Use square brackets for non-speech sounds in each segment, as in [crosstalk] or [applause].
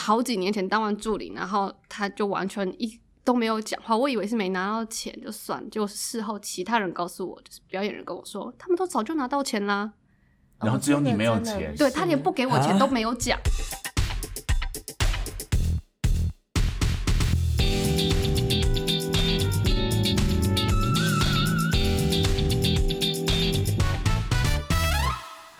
好几年前当完助理，然后他就完全一都没有讲话，我以为是没拿到钱就算，结果事后其他人告诉我，就是表演人跟我说，他们都早就拿到钱啦，然后只有你没有钱。对他连不给我钱啊。都没有讲。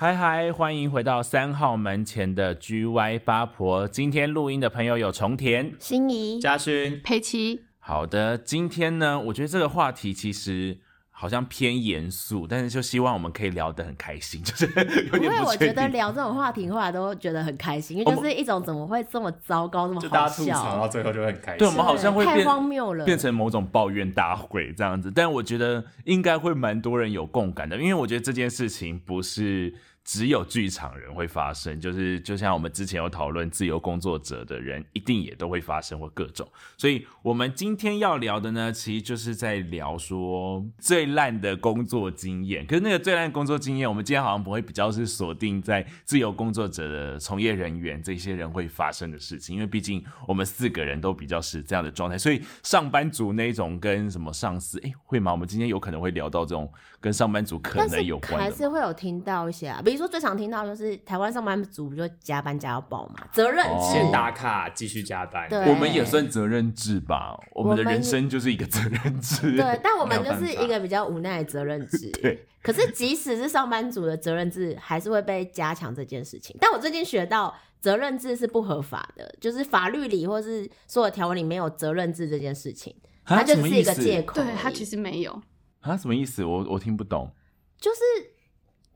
嗨嗨，欢迎回到三号门前的 GY 八婆。今天录音的朋友有重田。心仪嘉勋，佩奇，好的，今天呢，我觉得这个话题其实好像偏严肃，但是就希望我们可以聊得很开心，[laughs] 就是有不会，点不我觉得。聊这种话题后来都觉得很开心，因为就是一种怎么会这么糟糕，这么好就大家吐槽笑，到最后就会很开心。对我们好像会太变荒谬了，变成某种抱怨大会这样子，但我觉得应该会蛮多人有共感的，因为我觉得这件事情不是只有剧场人会发生，就是就像我们之前有讨论自由工作者的人，一定也都会发生或各种。所以我们今天要聊的呢，其实就是在聊说最烂的工作经验。可是那个最烂工作经验，我们今天好像不会比较是锁定在自由工作者的从业人员这些人会发生的事情，因为毕竟我们四个人都比较是这样的状态，所以上班族那种跟什么上司，哎，会吗？我们今天有可能会聊到这种跟上班族可能有关还。是会有听到一些啊，比如说最常听到就是台湾上班族不就加班加到爆嘛，责任哦制，先打卡，继续加班。对我们也算责任制吧，我们的人生就是一个 [laughs] 责任制。对，但我们就是一个比较无奈的责任制。[laughs] 对，可是即使是上班族的责任制，还是会被加强这件事情。但我最近学到，责任制是不合法的，就是法律里或是所有条文里没有责任制这件事情，啊它就只是一个借口。对它其实没有，啊，什么意思？我我听不懂。就是，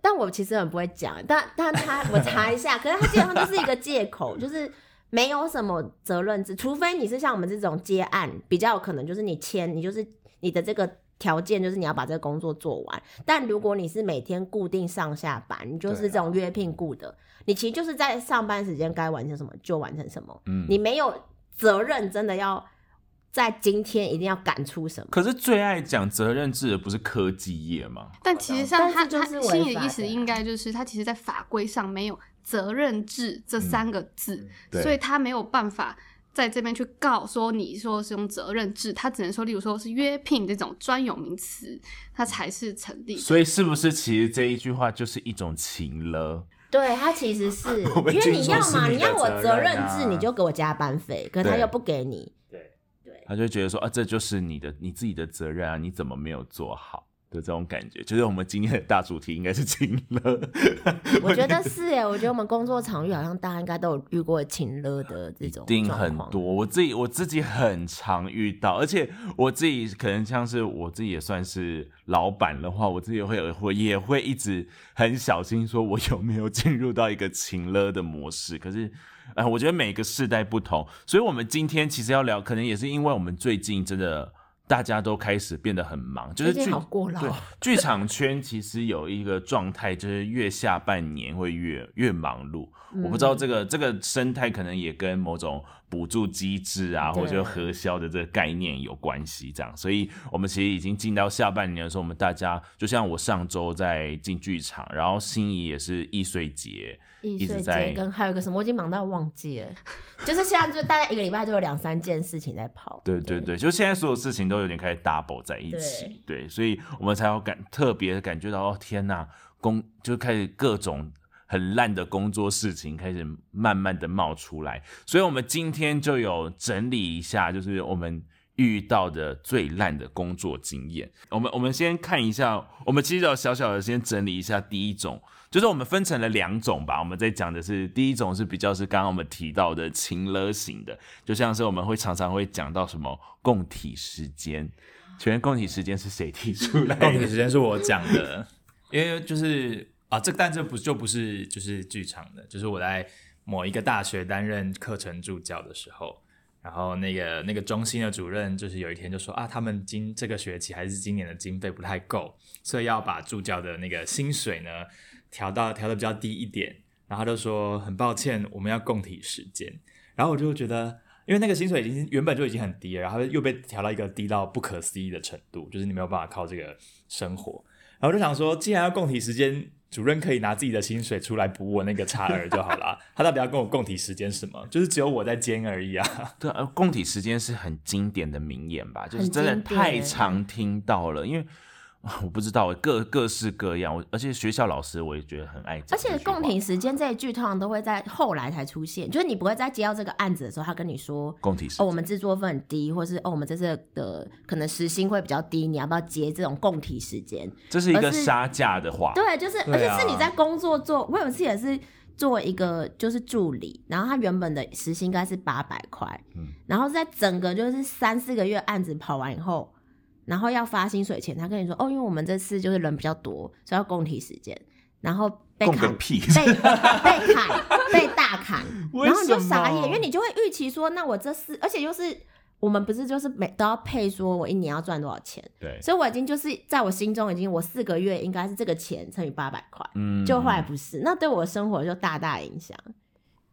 但我其实很不会讲，但但他我查一下，可是他基本上就是一个借口，就是没有什么责任制，除非你是像我们这种接案，比较有可能就是你签，你就是你的这个。条件就是你要把这个工作做完，但如果你是每天固定上下班，你就是这种约聘雇的，你其实就是在上班时间该完成什么就完成什么，嗯，你没有责任真的要在今天一定要赶出什么。可是最爱讲责任制的不是科技业吗？但其实像他他心里的意思应该就是他其实，在法规上没有责任制这三个字，对所以他没有办法在这边去告说你说是用责任制，他只能说，例如说是约聘这种专有名词，它才是成立。所以是不是其实这一句话就是一种情了？对他其实是，[laughs] 因为你要嘛，你要我责责任制，你就给我加班费，可是他又不给你。对，他就觉得说啊，这就是你的你自己的责任啊，你怎么没有做好的这种感觉？就是我们今天的大主题应该是情了。我觉得 [laughs] 是哎，我觉得我们工作场域好像大家应该都有遇过情勒的这种一定很多，我自己我自己很常遇到，而且我自己可能像是我自己也算是老板的话，我自己会有会也会一直很小心，说我有没有进入到一个情勒的模式。可是，呃，我觉得每个世代不同，所以我们今天其实要聊，可能也是因为我们最近真的大家都开始变得很忙，就是剧好过劳对剧场圈其实有一个状态，就是越下半年会越越忙碌。我不知道这个这个生态可能也跟某种补助机制啊，或者核销的这个概念有关系。这样，所以我们其实已经进到下半年的时候，我们大家就像我上周在进剧场，然后心仪也是易碎节，易碎一直在节跟还有一个什么，我已经忙到忘记了，[laughs] 就是现在就大概一个礼拜就有两三件事情在跑。对对对，就现在所有事情都有点开始 double 在一起，对，所以我们才有感特别感觉到，哦天呐，工就开始各种很烂的工作事情开始慢慢的冒出来，所以我们今天就有整理一下，就是我们。遇到的最烂的工作经验，我们我们先看一下，我们其实有小小的先整理一下第一种，就是我们分成了两种吧。我们在讲的是第一种是比较是刚刚我们提到的情勒型的，就像是我们会常常会讲到什么共体时间，请问共体时间是谁提出来共体？时间是我讲的，[laughs] 因为就是啊，这但这不就不是就是剧场的，就是我在某一个大学担任课程助教的时候，然后那个那个中心的主任就是有一天就说啊，他们今这个学期还是今年的经费不太够，所以要把助教的那个薪水呢调到调的比较低一点，然后他就说很抱歉，我们要共体时间，然后我就觉得。因为那个薪水已经原本就已经很低了，然后又被调到一个低到不可思议的程度，就是你没有办法靠这个生活。然后我就想说，既然要共体时间，主任可以拿自己的薪水出来补我那个差额就好了。[laughs] 他到底要跟我共体时间什么？就是只有我在兼而已啊。对啊，共体时间是很经典的名言吧，就是真的太常听到了，因为啊 [laughs] 我不知道各各式各样，我而且学校老师我也觉得很爱讲而且共体时间这一句通常都会在后来才出现，就是你不会在接到这个案子的时候，他跟你说。哦，我共体时间们制作费很低，或是哦，我们这次的可能时薪会比较低，你要不要接这种共体时间？这是一个杀价的话，对，就是，而且是你在工作做，我有一次也是做一个就是助理，然后他原本的时薪应该是八百块，嗯然后在整个就是三四个月案子跑完以后，然后要发薪水前，他跟你说，哦，因为我们这次就是人比较多，所以要共体时间，然后被砍，屁！被被砍，被大砍，[laughs] 然后你就傻眼，因为你就会预期说，那我这四，而且又是我们不是就是每都要配说我一年要赚多少钱，对，所以我已经就是在我心中已经我四个月应该是这个钱乘以八百块，嗯就后来不是，那对我的生活就大大影响。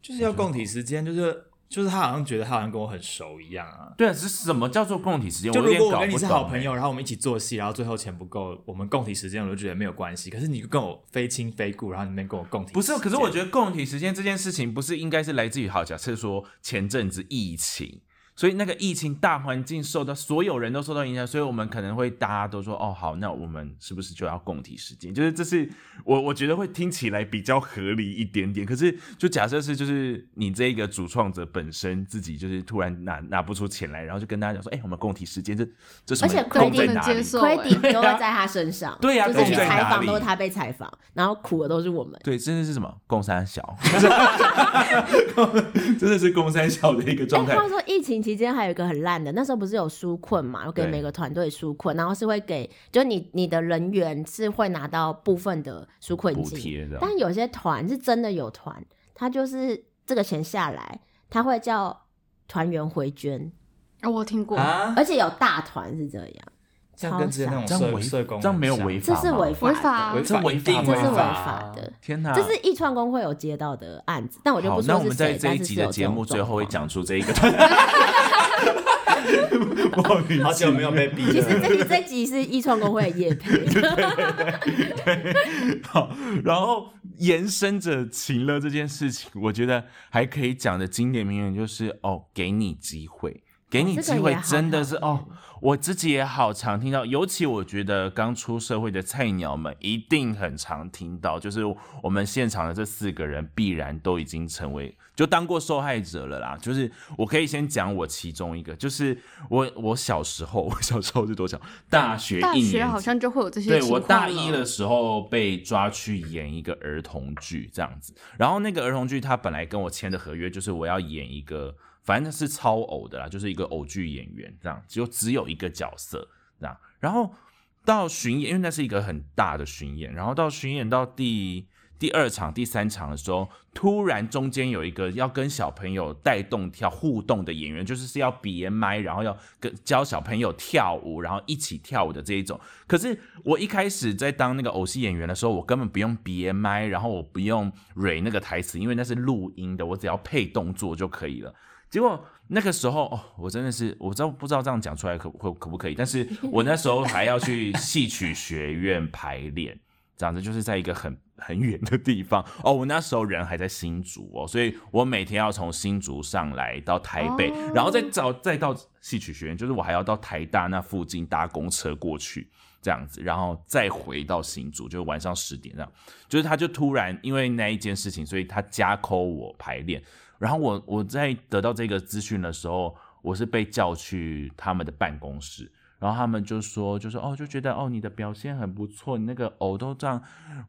就是要共体时间，就是就是他好像觉得他好像跟我很熟一样啊。对啊，是什么叫做共体时间？就如果我跟你是好朋友，然后我们一起做戏，然后最后钱不够，我们共体时间，我就觉得没有关系。可是你跟我非亲非故，然后你们跟我共体，不是，可是我觉得共体时间这件事情，不是应该是来自于好，假设说前阵子疫情，所以那个疫情大环境受到所有人都受到影响，所以我们可能会大家都说哦好，那我们是不是就要共体时间？就是这是我我觉得会听起来比较合理一点点。可是就假设是就是你这一个主创者本身自己就是突然拿拿不出钱来，然后就跟大家讲说，哎、我们共体时间这这什么而且空规定在哪里？接受亏都会在他身上，对呀就是采访都是他被采访，然后苦的都是我们。对，真的是什么共三小，[laughs] 真的是共三小的一个状哎，态他。们说疫情期间还有一个很烂的，那时候不是有纾困嘛，我给每个团队纾困，然后是会给，就你你的人员是会拿到部分的纾困金，但有些团是真的有团，他就是这个钱下来，他会叫团员回捐，哦，我听过，啊，而且有大团是这样，这样跟之前那种这样违社社工这样没有违法吗这是违法违法，违法，这违法这是违法法的。天哪！这是艺创工会有接到的案子，但我就不，说是那我们在谁，这一集的节目最后会讲出这一个。[laughs] [laughs] 好久没有被逼了。其实这集这集是艺创工会的业配，[laughs] 好，然后延伸着情乐这件事情，我觉得还可以讲的经典名言就是哦，给你机会。给你这个机会真的是哦，我自己也好常听到，尤其我觉得刚出社会的菜鸟们一定很常听到，就是我们现场的这四个人必然都已经成为就当过受害者了啦。就是我可以先讲我其中一个，就是我我小时候，我小时候是多小？大学大一年级学好像就会有这些对我大一的时候被抓去演一个儿童剧这样子，然后那个儿童剧他本来跟我签的合约就是我要演一个，反正是超偶的啦，就是一个偶剧演员这样，就只有一个角色这样。然后到巡演，因为那是一个很大的巡演，然后到巡演到第第二场、第三场的时候，突然中间有一个要跟小朋友带动跳互动的演员，就是是要别麦，然后要跟教小朋友跳舞，然后一起跳舞的这一种。可是我一开始在当那个偶戏演员的时候，我根本不用别麦，然后我不用蕊那个台词，因为那是录音的，我只要配动作就可以了。结果那个时候哦，我真的是我知道不知道这样讲出来可可可不可以？但是我那时候还要去戏曲学院排练，这样子就是在一个很很远的地方哦。我那时候人还在新竹哦，所以我每天要从新竹上来到台北，哦然后再找再到戏曲学院，就是我还要到台大那附近搭公车过去。这样子，然后再回到新竹，就是晚上十点这样。就是他就突然因为那一件事情，所以他加扣我排练。然后我我在得到这个资讯的时候，我是被叫去他们的办公室，然后他们就说，就说哦，就觉得哦，你的表现很不错，你那个偶都这样，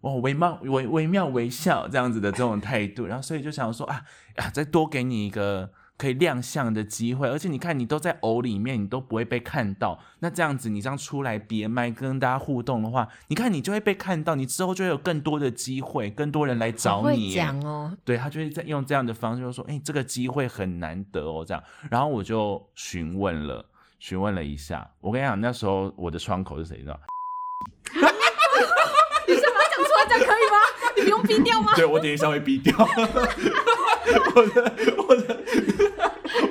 哦，惟妙惟惟妙惟肖这样子的这种态度，然后所以就想说啊啊，再多给你一个可以亮相的机会，而且你看你都在偶里面，你都不会被看到，那这样子你这样出来别麦跟大家互动的话，你看你就会被看到，你之后就会有更多的机会，更多人来找你耶。讲哦，对他就会在用这样的方式就说：“哎、这个机会很难得哦。”这样，然后我就询问了，询问了一下。我跟你讲，那时候我的窗口是谁？你知道吗？[laughs] 你是把它讲出来这样可以吗？你不用逼掉吗？对我等一下会逼掉。[laughs] 我的我的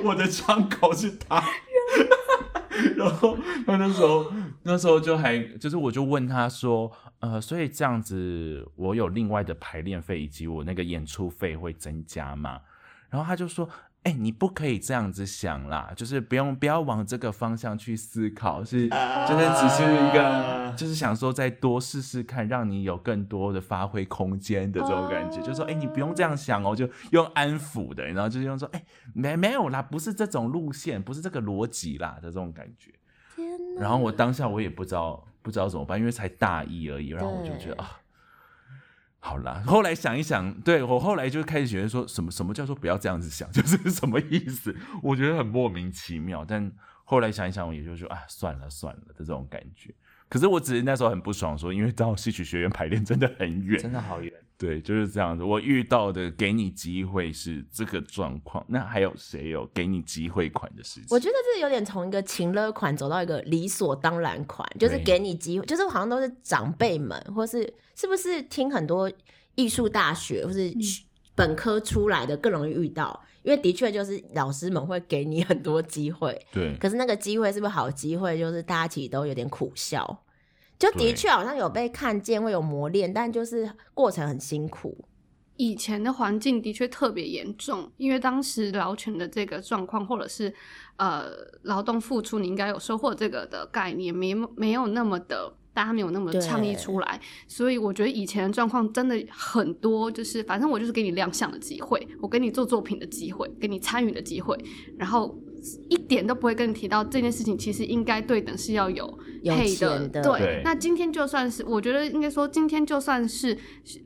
我的窗口是他。[laughs] 然后他那时候那时候就还就是我就问他说，呃，所以这样子我有另外的排练费以及我那个演出费会增加吗？然后他就说。哎、你不可以这样子想啦，就是不用不要往这个方向去思考，是就是只是一个，就是想说再多试试看，让你有更多的发挥空间的这种感觉。就说哎、你不用这样想哦，就用安抚的，然后就是用说哎、没没有啦，不是这种路线，不是这个逻辑啦的这种感觉。天哪！然后我当下我也不知道不知道怎么办，因为才大一而已，然后我就觉得啊。好啦，后来想一想，对我后来就开始觉得说什么什么叫做不要这样子想，[laughs] 就是什么意思？我觉得很莫名其妙。但后来想一想，我也就说啊，算了算了的这种感觉。可是我只是那时候很不爽说因为到戏曲学院排练真的很远，真的好远。对，就是这样子。我遇到的给你机会是这个状况，那还有谁有给你机会款的事情？我觉得这有点从一个情乐款走到一个理所当然款，就是对给你机会，就是好像都是长辈们，或是是不是听很多艺术大学或是本科出来的更容易遇到，因为的确就是老师们会给你很多机会，对，可是那个机会是不是好机会，就是大家其实都有点苦笑。就的确好像有被看见，会有磨练，但就是过程很辛苦。以前的环境的确特别严重，因为当时劳权的这个状况，或者是呃劳动付出你应该有收获这个的概念，没没有那么的，大家没有那么对倡议出来，所以我觉得以前的状况真的很多，就是反正我就是给你亮相的机会，我给你做作品的机会，给你参与的机会，然后一点都不会跟你提到这件事情，其实应该对等是要有有配钱的对，对那今天就算是，我觉得应该说，今天就算是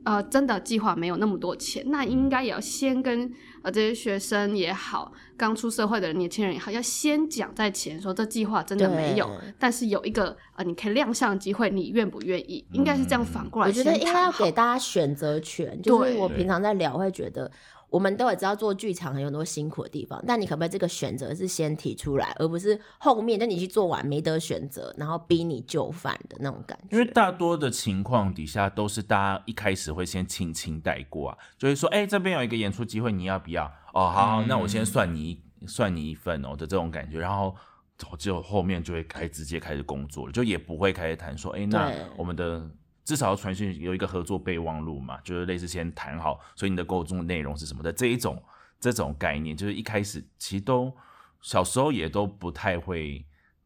呃真的计划没有那么多钱，那应该也要先跟呃这些学生也好，刚出社会的年轻人也好，要先讲在前，说这计划真的没有，但是有一个呃你可以亮相的机会，你愿不愿意？应该是这样反过来我觉。得应该要给大家选择权，就是对我平常在聊会觉得。我们都也知道做剧场有很多辛苦的地方，但你可不可以这个选择是先提出来，而不是后面等你去做完没得选择，然后逼你就范的那种感觉？因为大多的情况底下都是大家一开始会先轻轻带过啊，就会说，哎、这边有一个演出机会，你要不要？哦，好好，嗯那我先算你一算你一份哦的这种感觉，然后就后面就会开直接开始工作了，就也不会开始谈说，哎、那我们的至少要传讯有一个合作备忘录嘛，就是类似先谈好，所以你的沟通内容是什么的这一种这种概念，就是一开始其实都小时候也都不太会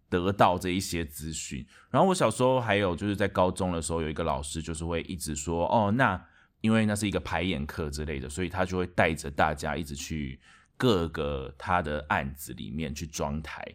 得到这一些资讯。然后我小时候还有就是在高中的时候，有一个老师就是会一直说，哦，那因为那是一个排演课之类的，所以他就会带着大家一直去各个他的案子里面去装台。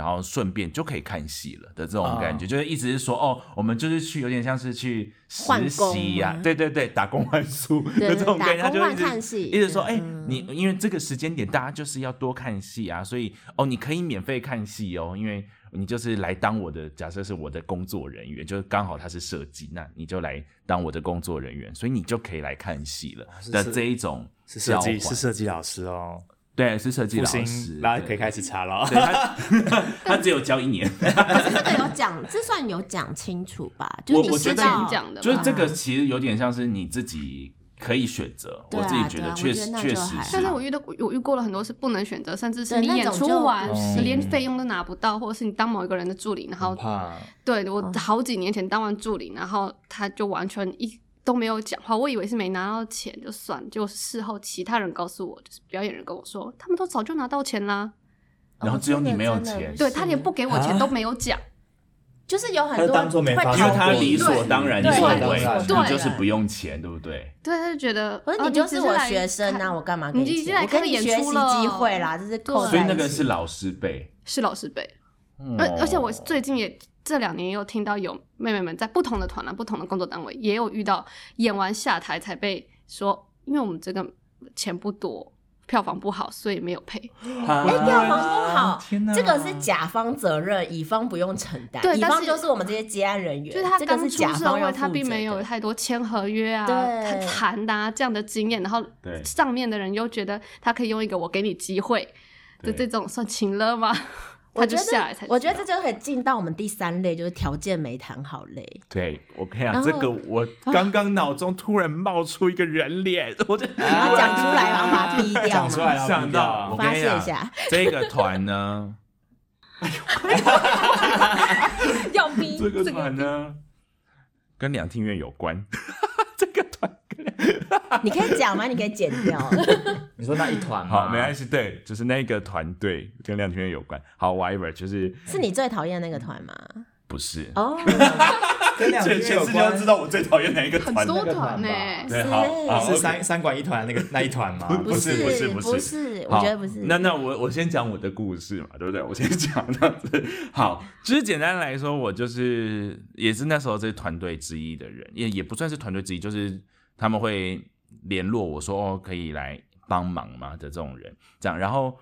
然后顺便就可以看戏了的这种感觉，哦就是一直是说哦，我们就是去有点像是去换实习呀、吗对对对，打工换宿对的这种感觉，就一直看戏一直说，哎、嗯。你因为这个时间点大家就是要多看戏啊，所以哦，你可以免费看戏哦，因为你就是来当我的，假设是我的工作人员，就是刚好他是设计，那你就来当我的工作人员，所以你就可以来看戏了的这一种是设计是设计老师哦，对，是设计老师兴，，大家可以开始查了。对他他只有教一年，[laughs] 可是这个有讲，这算有讲清楚吧？就是你我我觉得知道你讲的吧。就是这个其实有点像是你自己可以选择，啊我自己觉得确实确实但是我遇到我遇过了很多是不能选择，甚至是你演出完连费用都拿不到，或者是你当某一个人的助理，然后怕。对哦我好几年前当完助理，然后他就完全一都没有讲话，我以为是没拿到钱就算，结果事后其他人告诉我，就是表演人跟我说，他们都早就拿到钱啦，然后只有你没有钱。对他连不给我钱都没有讲，就是有很多他当做没会发因为他理所当然对认为就是不用钱，对不对？对，他就觉得，哦可是你就是我学生啊，我干嘛给你已经钱？我来看个演给你学习出机会啦，这是所以那个是老师辈，是老师辈，哦而而且我最近也这两年也有听到有妹妹们在不同的团啊、不同的工作单位，也有遇到演完下台才被说，因为我们这个钱不多，票房不好，所以没有配。[gasps] 哎，票房不好，这个是甲方责任，乙方不用承担。乙方对但是就是我们这些接案人员，就是他这个刚出社会，他并没有太多签合约啊、对谈的啊这样的经验，然后上面的人又觉得他可以用一个我给你机会的对这种算情了吗？我觉他就下来才得，我觉得这就很进到我们第三类，就是条件没谈好类。对我跟你讲，这个我刚刚脑中突然冒出一个人脸，我就你要讲出来，然后把它逼掉讲出来嘛，了，想到我跟发你讲泄一下。这个团呢，要逼这个团呢，跟两厅院有关。[laughs] [laughs] 你可以讲吗？你可以剪掉。[laughs] 你说那一团吗？好没关系，对，就是那个团队跟亮圈有关。好，whatever，就是是你最讨厌那个团吗？不是。哦，[laughs] 跟两全全世界都知道我最讨厌哪一个团。很多那个团团呢、吧对，是好，是三三管一团那个那一团吗？不是不是不不是，我觉得不是。那那我我先讲我的故事嘛，对不对？我先讲这样子。好，就是简单来说，我就是也是那时候这团队之一的人，也也不算是团队之一，就是他们会联络我说哦可以来帮忙吗的这种人，这样。然后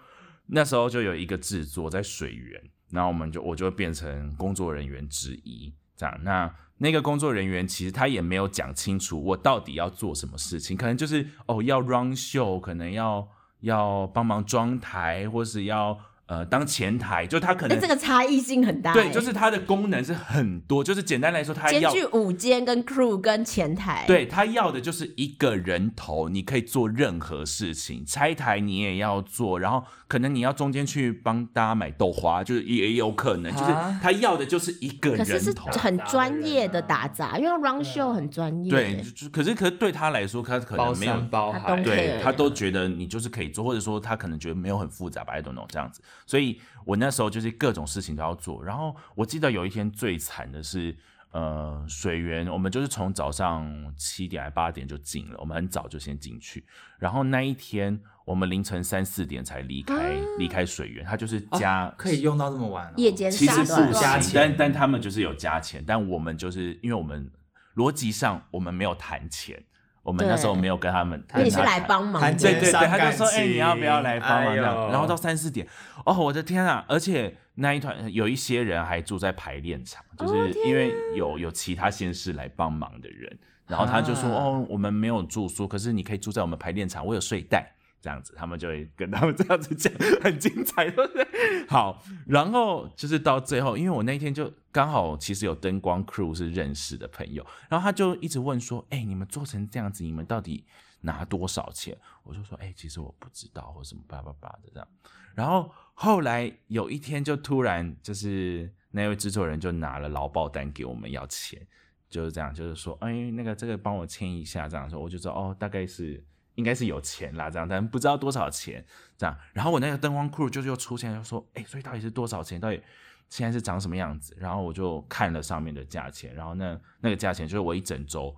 那时候就有一个制作在水源，然后我们就我就会变成工作人员之一，这样。那那个工作人员其实他也没有讲清楚我到底要做什么事情，可能就是哦要 run show，可能要要帮忙装台，或是要呃当前台，就他可哎，能、这个差异性很大。对，哎就是它的功能是很多，就是简单来说，他要兼具舞间跟 crew 跟前台。，对他要的就是一个人头，你可以做任何事情，拆台你也要做，然后可能你要中间去帮大家买豆花，就是也也有可能，就是啊他要的就是一个人可是是。很专业的打杂，因为 run show 很专业。对，可是可是对他来说，他可能没有山包含，对他都觉得你就是可以做，或者说他可能觉得没有很复杂吧，I don't know 这样子。所以我那时候就是各种事情都要做。然后我记得有一天最惨的是，呃，水源我们就是从早上七点还八点就进了，我们很早就先进去。然后那一天我们凌晨三四点才离开离开水源，他就是加、哦可以用到这么晚哦，夜间其实不，加钱。但但他们就是有加钱，但我们就是因为我们逻辑上我们没有谈钱，我们那时候没有跟他们因为你是来帮忙。对对对，他就说：“哎、你要不要来帮忙？”这样，哎然后到三四点，哦，我的天啊！而且那一团有一些人还住在排练场，就是因为有有其他县市来帮忙的人，然后他就说：“啊哦，我们没有住宿，可是你可以住在我们排练场，我有睡袋。”这样子，他们就会跟他们这样子讲，很精彩，对不对？好，然后就是到最后，因为我那天就刚好其实有灯光 crew 是认识的朋友，然后他就一直问说：“哎、你们做成这样子，你们到底拿多少钱？”我就说：“哎、其实我不知道，或什么叭叭叭的这样。”然后后来有一天就突然就是那位制作人就拿了劳报单给我们要钱，就是这样，就是说：“哎、那个这个帮我签一下。”这样说，我就知道哦，大概是。应该是有钱啦，这样，但不知道多少钱，这样。然后我那个灯光 crew 就又出现，就说：“哎、所以到底是多少钱？到底现在是长什么样子？”然后我就看了上面的价钱，然后那那个价钱就是我一整周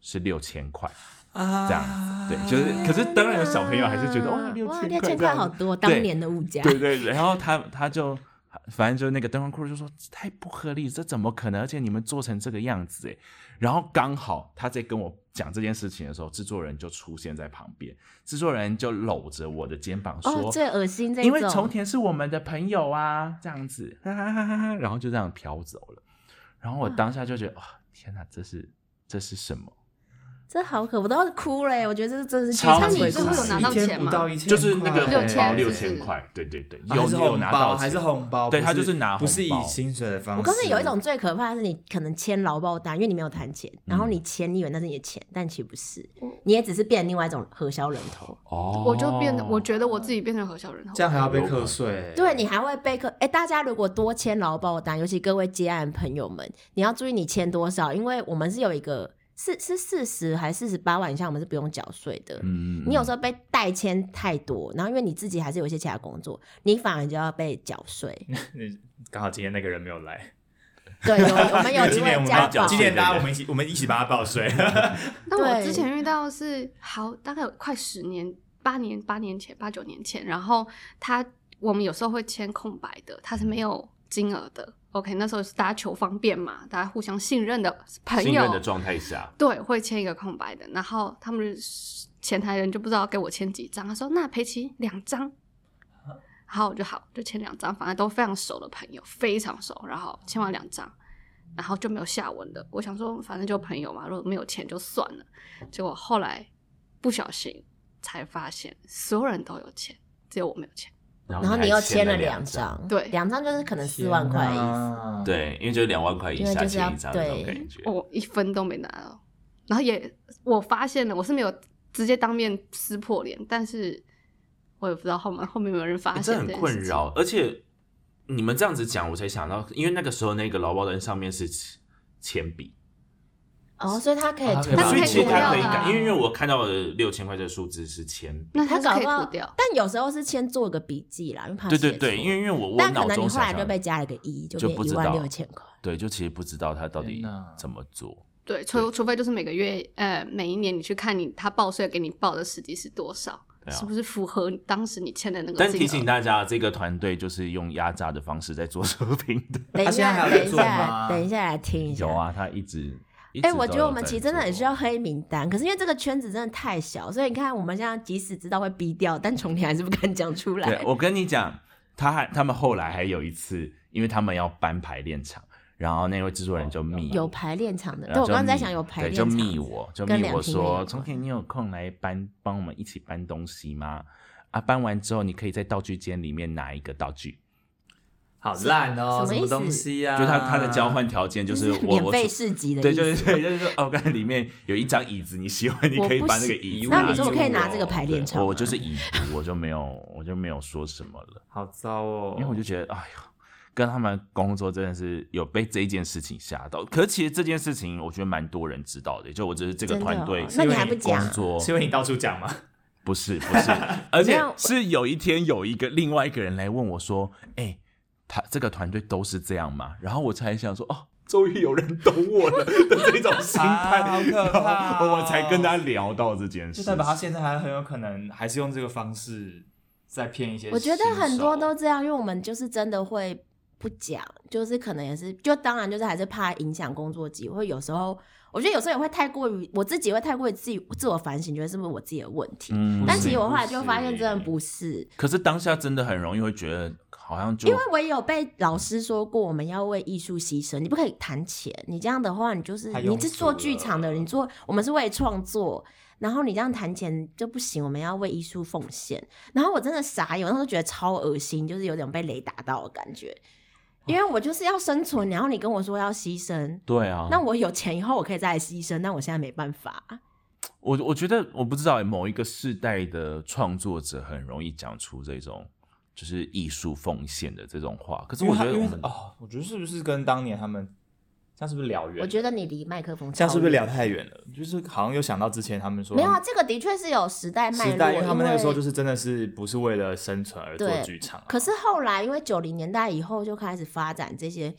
是六千块啊这样子，对，就是。可是当然有小朋友还是觉得哇，六哇，千块好多，当年的物价。对对对，然后他他就反正就是那个灯光 crew 就说太不合理，这怎么可能？而且你们做成这个样子诶，然后刚好他在跟我讲这件事情的时候，制作人就出现在旁边，制作人就搂着我的肩膀说：“哦，最恶心这因为种重田是我们的朋友啊，这样子，哈哈哈哈哈，然后就这样飘走了。然后我当下就觉得，哇，天哪，这是这是什么？这好可，我都要哭嘞！我觉得这真的是剧超级场鬼最后故事有拿到不到一千，就是那个六红包六千块，对对对，有有拿到还是钱红包，不对他就是拿不是以薪水的方式。我告诉你，有一种最可怕的是，你可能签劳报单，因为你没有谈钱，然后你签，你以为那是你的钱，但其实不是，你也只是变另外一种核销人头。哦。我就变得，我觉得我自己变成核销人头。这。样还要被课税，对你还会被课，哎、大家如果多签劳报单，尤其各位接案朋友们，你要注意你签多少，因为我们是有一个是是四十还四十八万以下，我们是不用缴税的。嗯，你有时候被代签太多，然后因为你自己还是有一些其他工作，你反而就要被缴税。[laughs] 刚好今天那个人没有来，对，有我们有一今年我们今年大家我们一起我们一起帮他报税。[laughs] 那我对之前遇到是好，大概有快十年、八年、八年前、八九年前，然后他我们有时候会签空白的，他是没有金额的。OK，那时候是大家求方便嘛，大家互相信任的朋友信任的，状态下，对，会签一个空白的。然后他们前台人就不知道给我签几张，他说那裴奇两张，然后我就好就签两张，反正都非常熟的朋友，非常熟。然后签完两张，然后就没有下文了。我想说，反正就朋友嘛，如果没有钱就算了。结果后来不小心才发现，所有人都有钱，只有我没有钱。然然后你又签了两两，张，对两张就是可能四万块的意思。思，对，因为就是两万块以下因为就是要签一张那种对感觉。我一分都没拿到，然后也我发现了，我是没有直接当面撕破脸，但是我也不知道后面后面有没有人发欸这很现件事情困扰，而且你们这样子讲，我才想到，因为那个时候那个劳保单上面是铅笔，哦，所以他可以涂啊可以所以其实他可以改，因为因为我看到的六千块这个数字是铅笔。那它是可以他搞不好涂掉。但有时候是先做个笔记啦，因为怕写对对对，因为因为我我但可脑能你后来就被加了个一，就变一就不知道万六千块。对，就其实不知道他到底怎么做。对，除除非就是每个月，呃，每一年你去看你他报税给你报的实际是多少，啊是不是符合当时你签的那个金额？但提醒大家，这个团队就是用压榨的方式在做收评的。等一下，等一下，吗等一下来听一下。有啊，他一直。一哎、我觉得我们其实真的很需要黑名单，可是因为这个圈子真的太小，所以你看我们现在即使知道会逼掉，但重田还是不敢讲出来对来，。我跟你讲，他还他们后来还有一次，因为他们要搬排练场，然后那位制作人就密有排练场的，对然后我刚刚在想有排练场就，密我，就密我说，两厅院有关钟田，你有空来搬帮我们一起搬东西吗？啊，搬完之后你可以在道具间里面拿一个道具，好烂哦，什么东西啊？就他他的交换条件就是我我免费市集的对。对对，就是说哦，刚才里面有一张椅子，你喜欢你可以把那个椅子那拿走你说我可以拿哦这个排练场我我就是椅子，我就没有我就没有说什么了，好糟哦，因为我就觉得哎呦。跟他们工作真的是有被这一件事情吓到，可是其实这件事情我觉得蛮多人知道的，就我只是这个团队哦那你还不工讲作是因为你到处讲吗？不是不是，[laughs] 而且是有一天有一个另外一个人来问我说：“哎、他这个团队都是这样嘛？”然后我才想说：“哦，终于有人懂我了的这种心态，[laughs] 啊好可怕然后哦我才跟他聊到这件事情。就代表他现在还很有可能还是用这个方式在骗一些。我觉得很多都这样，因为我们就是真的会不讲，就是可能也是，就当然就是还是怕影响工作机会。有时候我觉得有时候也会太过于我自己会太过于自己自我反省，觉得是不是我自己的问题。嗯但其实我后来就发现真的不是，可是当下真的很容易会觉得好像就因为我也有被老师说过，我们要为艺术牺牲，你不可以谈钱。你这样的话，你就是你是做剧场的，人你做我们是为创作，然后你这样谈钱就不行，我们要为艺术奉献。然后我真的傻眼，我那时候觉得超恶心，就是有点被雷打到的感觉。因为我就是要生存，然后你跟我说要牺牲，对啊。那我有钱以后我可以再来牺牲，但我现在没办法。我我觉得我不知道欸某一个世代的创作者很容易讲出这种就是艺术奉献的这种话，可是我觉得因为我们他因为哦，我觉得是不是跟当年他们这样是不是聊远？我觉得你离麦克风这样是不是聊太远了？就是好像又想到之前他们说没有啊？这个的确是有时代脉络，时代，因为他们那个时候就是真的是不是为了生存而做剧场啊、可是后来，因为九零年代以后就开始发展这些，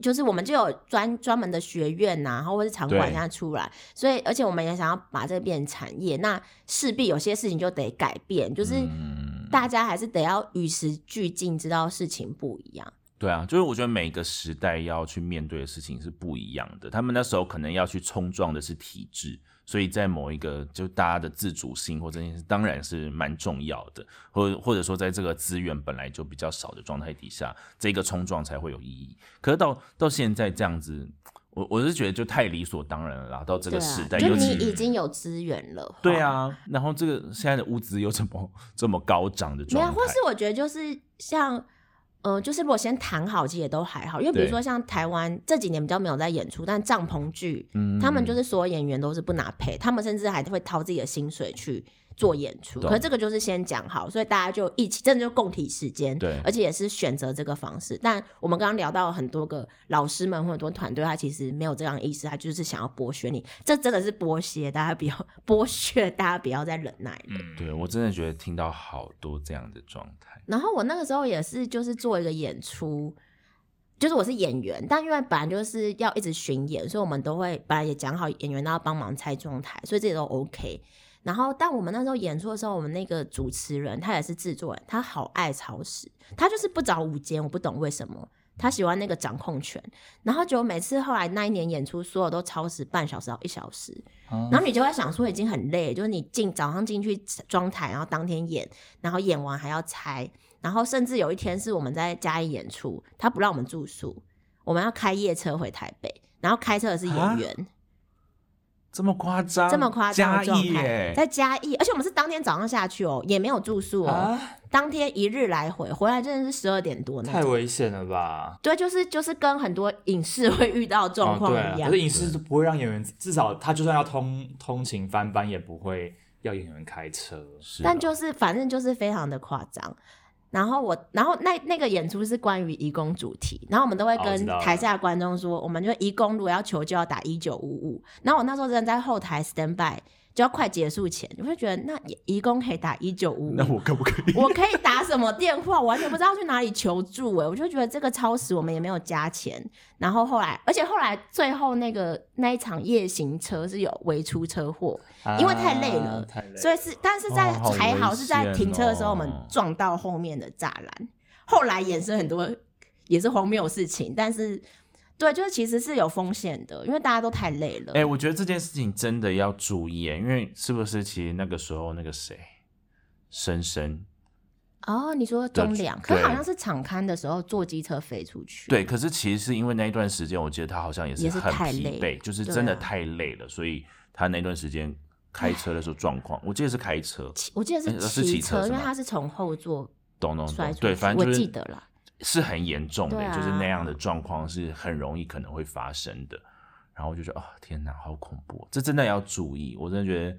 就是我们就有专专门的学院呐、然后或是场馆对现在出来，所以而且我们也想要把这个变成产业，那势必有些事情就得改变，就是嗯大家还是得要与时俱进，知道事情不一样。对啊，就是我觉得每个时代要去面对的事情是不一样的。他们那时候可能要去冲撞的是体制，所以在某一个就大家的自主性或这件事，当然是蛮重要的。或或者说，在这个资源本来就比较少的状态底下，这个冲撞才会有意义。可是到到现在这样子，我我是觉得就太理所当然了啦。到这对个时代，啊，就你尤其已经有资源了。对，啊，然后这个现在的物资又这么这么高涨的没有，状态，或是我觉得就是像。呃，就是如果先谈好，其实也都还好，因为比如说像台湾这几年比较没有在演出，但帐篷剧，嗯他们就是所有演员都是不拿配，他们甚至还会掏自己的薪水去做演出。可是这个就是先讲好，所以大家就一起，真的就共体时间，对而且也是选择这个方式。但我们刚刚聊到很多个老师们或者很多团队，他其实没有这样的意思，他就是想要剥削你，这真的是剥削，大家不要 [laughs] 剥削，大家不要再忍耐了。嗯，对我真的觉得听到好多这样的状态。然后我那个时候也是，就是做一个演出，就是我是演员，但因为本来就是要一直巡演，所以我们都会本来也讲好演员都要帮忙拆妆台，所以这些都 OK。然后，但我们那时候演出的时候，我们那个主持人他也是制作人，他好爱超时，他就是不找午间，我不懂为什么。他喜欢那个掌控权，然后就每次后来那一年演出，所有都超时半小时到一小时，啊然后你就会想说已经很累，就是你进早上进去装台，然后当天演，然后演完还要拆，然后甚至有一天是我们在嘉义演出，他不让我们住宿，我们要开夜车回台北，然后开车的是演员，这么夸张，这么夸张嘉的状义耶态，在嘉义，而且我们是当天早上下去哦，也没有住宿哦，啊，当天一日来回，回来真的是十二点多那太。危险了吧？对，就是就是跟很多影视会遇到的状况一样可是，影视都不会让演员，至少他就算要通通勤翻班，也不会要演员开车。但就是反正就是非常的夸张。然后我，然后那那个演出是关于移工主题，然后我们都会跟台下的观众说，我们就移工如果要求救要打一九五五。然后我那时候真的在后台 stand by，就要快结束前，我会觉得那一共可以打一九五五，那我可不可以？我可以打什么电话？我完全不知道去哪里求助哎、我就觉得这个超时我们也没有加钱。然后后来，而且后来最后那个那一场夜行车是有围出车祸，因为太累了啊太累了，所以是，但是在、还好是在停车的时候，哦我们撞到后面的栅栏。后来衍生很多也是荒谬的事情，但是对，就是其实是有风险的，因为大家都太累了。哎、我觉得这件事情真的要注意哎，因为是不是其实那个时候那个谁，深深哦，你说中两，可好像是场刊的时候坐机车飞出去。对，可是其实是因为那一段时间，我记得他好像也也是很疲惫，就是真的啊太累了，所以他那段时间开车的时候状况，我记得是开车，我记得哎是是骑车，因为他是从后座懂懂懂，摔出去。对，反正就我是记得了。是很严重的，对就是那样啊的状况是很容易可能会发生的。然后我就觉得啊、天哪，好恐怖！这真的要注意，我真的觉得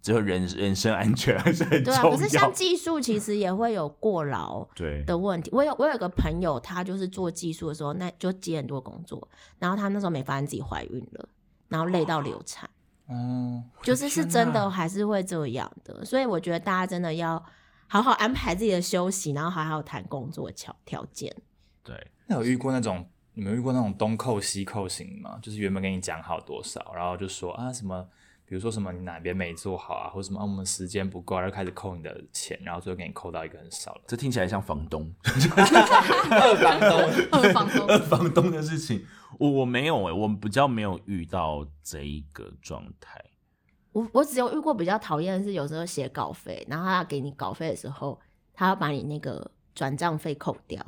只有人人身安全还是很重对啊，要。可是像技术其实也会有过劳 [laughs] 对的问题。我有我有个朋友，他就是做技术的时候，那就接很多工作，然后他那时候没发现自己怀孕了，然后累到流产，哦，就是是真的还是会这样的。所以我觉得大家真的要好好安排自己的休息，然后好好谈工作条条件。对，那有遇过那种你们有遇过那种东扣西扣型吗？就是原本跟你讲好多少，然后就说啊什么，比如说什么你哪边没做好啊，或者什么、啊、我们时间不够，然后开始扣你的钱，然后最后给你扣到一个很少了这听起来像房东 [laughs] 二房东。[laughs] 二房东二房东的事情，我我没有哎、我比较没有遇到这一个状态。我我只有遇过比较讨厌的是，有时候写稿费，然后他要给你稿费的时候，他要把你那个转账费扣掉，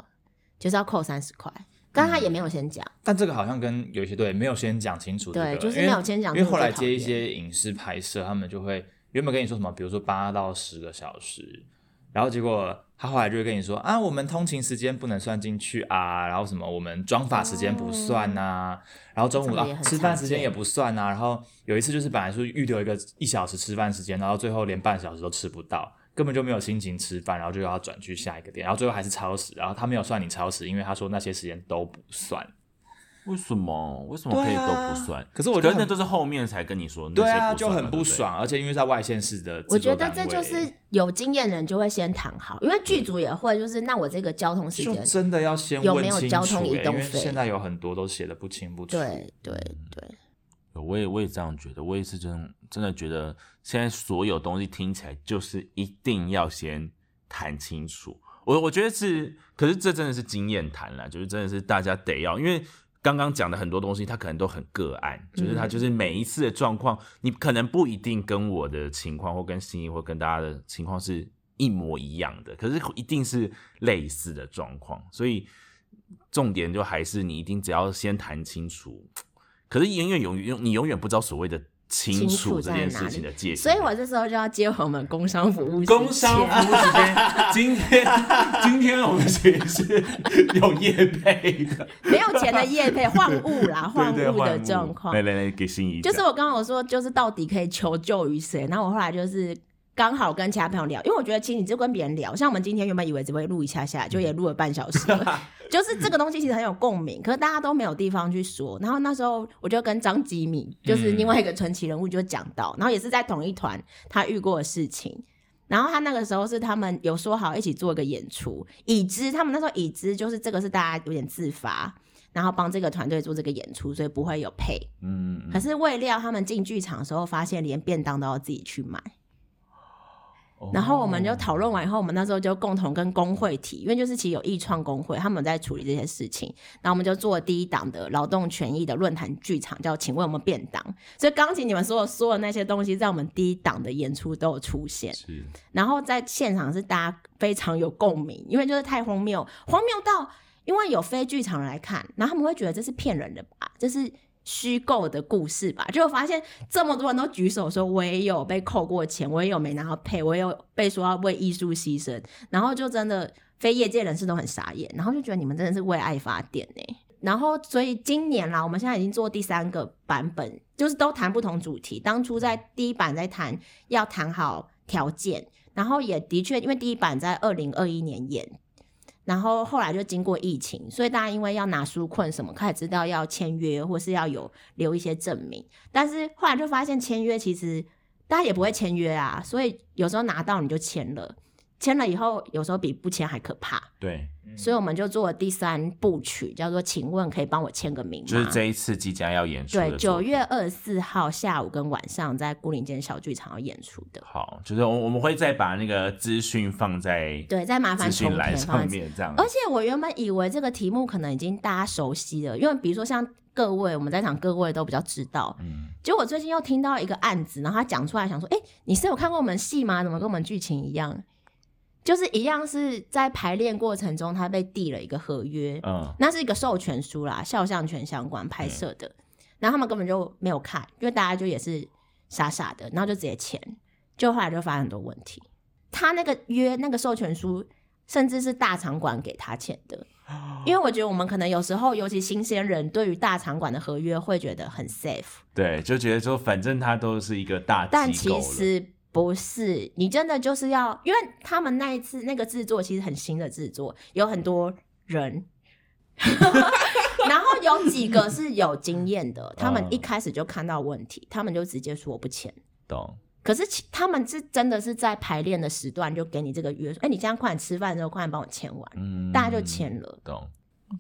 就是要扣三十块，但他也没有先讲。但这个好像跟有些对没有先讲清楚、这个，对就是没有先讲因为后来接一些影视拍摄，他们就会原本跟你说什么，比如说八到十个小时，然后结果他后来就会跟你说啊，我们通勤时间不能算进去啊，然后什么我们妆发时间不算呐、然后中午啊吃饭时间也不算啊，然后有一次就是本来是预留一个一小时吃饭时间，然后最后连半小时都吃不到。根本就没有心情吃饭，然后就要转去下一个店，然后最后还是超时，然后他没有算你超时，因为他说那些时间都不算。为什么？为什么可以都不算？可是我觉得那都是后面才跟你说那些对啊，不算就很不。爽，而且因为在外县市的我觉得这就是有经验人就会先谈好，因为剧组也会，就是那我这个交通时间，真的要先有没有问清楚交通移欸因为动费现在有很多都写的不清不楚。对对对，我也我也这样觉得，我也是真真的觉得，现在所有东西听起来就是一定要先谈清楚。我我觉得是，可是这真的是经验谈啦，就是真的是大家得要，因为刚刚讲的很多东西，它可能都很个案，就是它就是每一次的状况，你可能不一定跟我的情况或跟心仪或跟大家的情况是一模一样的，可是一定是类似的状况，所以重点就还是你一定只要先谈清楚。可是永远永远你永远不知道所谓的清清楚这件事情的界限。所以我这时候就要接我们工商服务时工商服务时间，今天今天我们其实是有业配的，[laughs] 没有钱的业配换物啦，换物的状况来。来来，给心仪就是我刚刚我说，就是到底可以求救于谁？然后我后来就是刚好跟其他朋友聊，因为我觉得其实你就跟别人聊，像我们今天原本以为只会录一下下，就也录了半小时了。[laughs] 就是这个东西其实很有共鸣，可是大家都没有地方去说。然后那时候我就跟张吉米，就是另外一个传奇人物，就讲到，然后也是在同一团他遇过的事情。然后他那个时候是他们有说好一起做一个演出，已知他们那时候已知就是这个是大家有点自发，然后帮这个团队做这个演出，所以不会有配。嗯，嗯可是未料他们进剧场的时候，发现连便当都要自己去买。哦然后我们就讨论完以后，我们那时候就共同跟工会提，因为就是其实有艺创工会，他们在处理这些事情。然后我们就做第一档的劳动权益的论坛剧场，叫“请问我们便当”。所以刚才你们所有说的那些东西，在我们第一档的演出都有出现。是然后在现场是大家非常有共鸣，因为就是太荒谬，荒谬到因为有非剧场人来看，然后他们会觉得这是骗人的吧，这是虚构的故事吧？就发现这么多人都举手说，我也有被扣过钱，我也有没拿到配，我也有被说要为艺术牺牲，然后就真的非业界人士都很傻眼，然后就觉得你们真的是为爱发电呢、然后，所以今年啦，我们现在已经做第三个版本，就是都谈不同主题。当初在第一版在谈要谈好条件，然后也的确，因为第一版在二零二一年演，然后后来就经过疫情，所以大家因为要拿书困什么，开始知道要签约或是要有留一些证明，但是后来就发现签约其实大家也不会签约啊，所以有时候拿到你就签了，签了以后有时候比不签还可怕，对，所以我们就做了第三部曲，叫做“请问可以帮我签个名吗？”就是这一次即将要演出的对，九月二十四号下午跟晚上在孤岭间小剧场要演出的。好，就是我我们会再把那个资讯放在对，再麻烦重资讯栏填上面，这样。而且我原本以为这个题目可能已经大家熟悉了，因为比如说像各位我们在场各位都比较知道。嗯，结果我最近又听到一个案子，然后他讲出来，想说，哎、你是有看过我们戏吗？怎么跟我们剧情一样？就是一样是在排练过程中，他被递了一个合约，嗯，那是一个授权书啦，肖像权相关拍摄的，然后他们根本就没有看，因为大家就也是傻傻的，然后就直接签，就后来就发生很多问题。他那个约那个授权书，甚至是大场馆给他签的，[gasps] 因为我觉得我们可能有时候，尤其新鲜人，对于大场馆的合约会觉得很 safe，对，就觉得说反正他都是一个大但其实不是，你真的就是要，因为他们那一次那个制作其实很新的制作，有很多人，[laughs] 然后有几个是有经验的，他们嗯一开始就看到问题，他们就直接说我不签。懂。可是他们是真的是在排练的时段就给你这个约，说哎，你这样快点吃饭的时候，快点帮我签完，嗯，大家就签了。懂。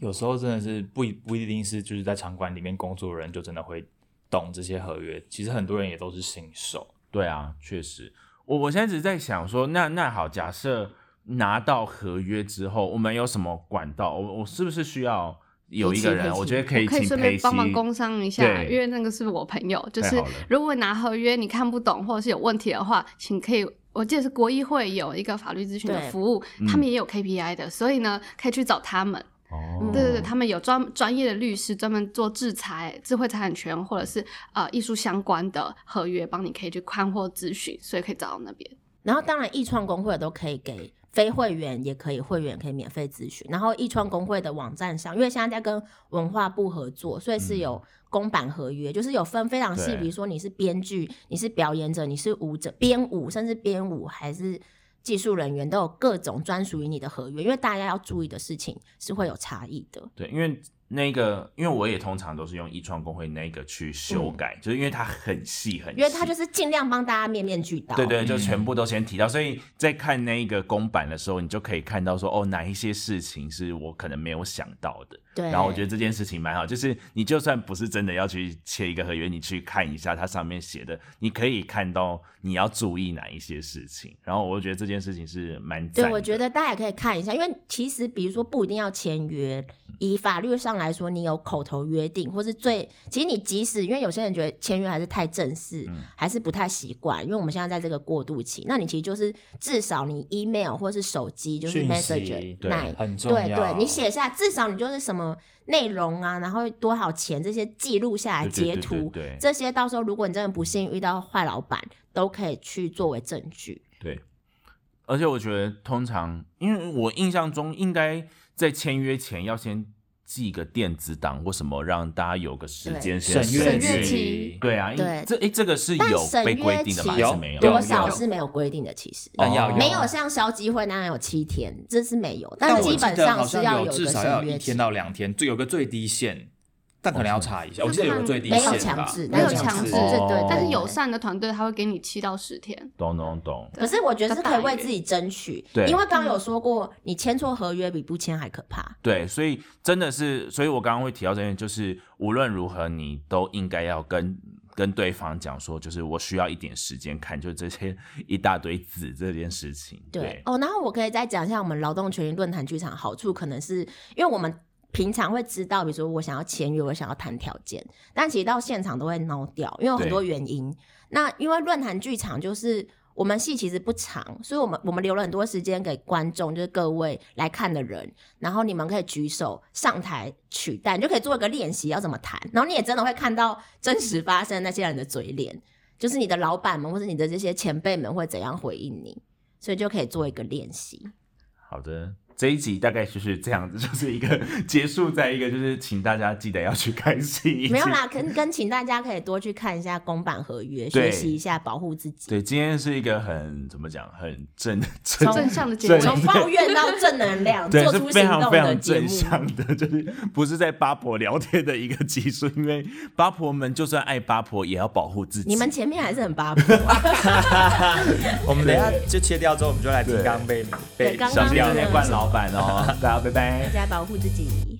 有时候真的是不一不一定是就是在场馆里面工作的人就真的会懂这些合约，其实很多人也都是新手。对啊，确实。我我现在只是在想说，那那好，假设拿到合约之后，我们有什么管道？我我是不是需要有一个人？我觉得可以可以顺便帮忙工商一下，因为那个是我朋友。就是太好了如果拿合约你看不懂或者是有问题的话，请可以。我记得是国议会有一个法律咨询的服务，他们也有 KPI 的，所以呢，可以去找他们。哦，对对对，他们有专专业的律师，专门做制裁、智慧财产权或者是呃艺术相关的合约，帮你可以去看或咨询，所以可以找到那边。然后当然，艺创工会都可以给非会员，也可以会员可以免费咨询。然后艺创工会的网站上，因为现在在跟文化部合作，所以是有公版合约，就是有分非常细，比如说你是编剧、你是表演者、你是舞者、编舞，甚至编舞还是技术人员，都有各种专属于你的合约。因为大家要注意的事情是会有差异的。对，因为那个，因为我也通常都是用艺创工会那个去修改，就是因为它很细很细，因为它就是尽量帮大家面面俱到。对对，就嗯全部都先提到，所以在看那一个公版的时候，你就可以看到说，哦，哪一些事情是我可能没有想到的。对然后我觉得这件事情蛮好，就是你就算不是真的要去签一个合约，你去看一下它上面写的，你可以看到你要注意哪一些事情。然后我觉得这件事情是蛮赞对，我觉得大家也可以看一下，因为其实比如说不一定要签约，以法律上来说，你有口头约定，或是最，其实你即使因为有些人觉得签约还是太正式，嗯还是不太习惯，因为我们现在在这个过渡期，那你其实就是至少你 email 或是手机就是 Messenger 息对那很重要。对对，你写下至少你就是什么内容啊，然后多少钱这些记录下来截图，对对这些到时候如果你真的不幸遇到坏老板，都可以去作为证据。对，而且我觉得通常，因为我印象中应该在签约前要先寄个电子档或什么，让大家有个时间先审阅阅期。对啊，因对。这诶这个是有被规定的吗？期还是没有？多少是没有规定的，其实。但要哦没有像消基会那样有七天，这是没有，但但基本上是要有至少要审约期一天，到两天，就有个最低限，但可能要查一下。我记得有个最低没有强制，没有强制对对哦。但是友善的团队他会给你七到十天。懂懂懂。可是我觉得是可以为自己争取，对因为刚刚有说过，你签错合约比不签还可怕。对，所以真的是，所以我刚刚会提到这件，就是无论如何，你都应该要跟跟对方讲说，就是我需要一点时间看，就这些一大堆字这件事情。对哦，然后我可以再讲一下我们劳动权益论坛剧场好处，可能是因为我们平常会知道，比如说我想要签约，我想要谈条件，但其实到现场都会孬掉，因为有很多原因。那因为论坛剧场就是。我们戏其实不长，所以我们我们留了很多时间给观众，就是各位来看的人，然后你们可以举手上台取代，你就可以做一个练习要怎么谈，然后你也真的会看到真实发生那些人的嘴脸，就是你的老板们或者你的这些前辈们会怎样回应你，所以就可以做一个练习。好的，这一集大概就是这样子，就是一个结束在一个就是请大家记得要去看戏，没有啦，跟跟请大家可以多去看一下公版合约，学习一下保护自己。对，今天是一个很怎么讲，很正正正向的结正尾。从抱怨到正能量，[laughs] 做出非常行动的非常正节目。向的，就是不是在八婆聊天的一个集数，因为八婆们就算爱八婆，也要保护自己。你们前面还是很八婆啊，[laughs] 我们等一下就切掉之后，我们就来听对刚被被小心刚那个那些冠老板哦，大家拜拜大。家保护自己。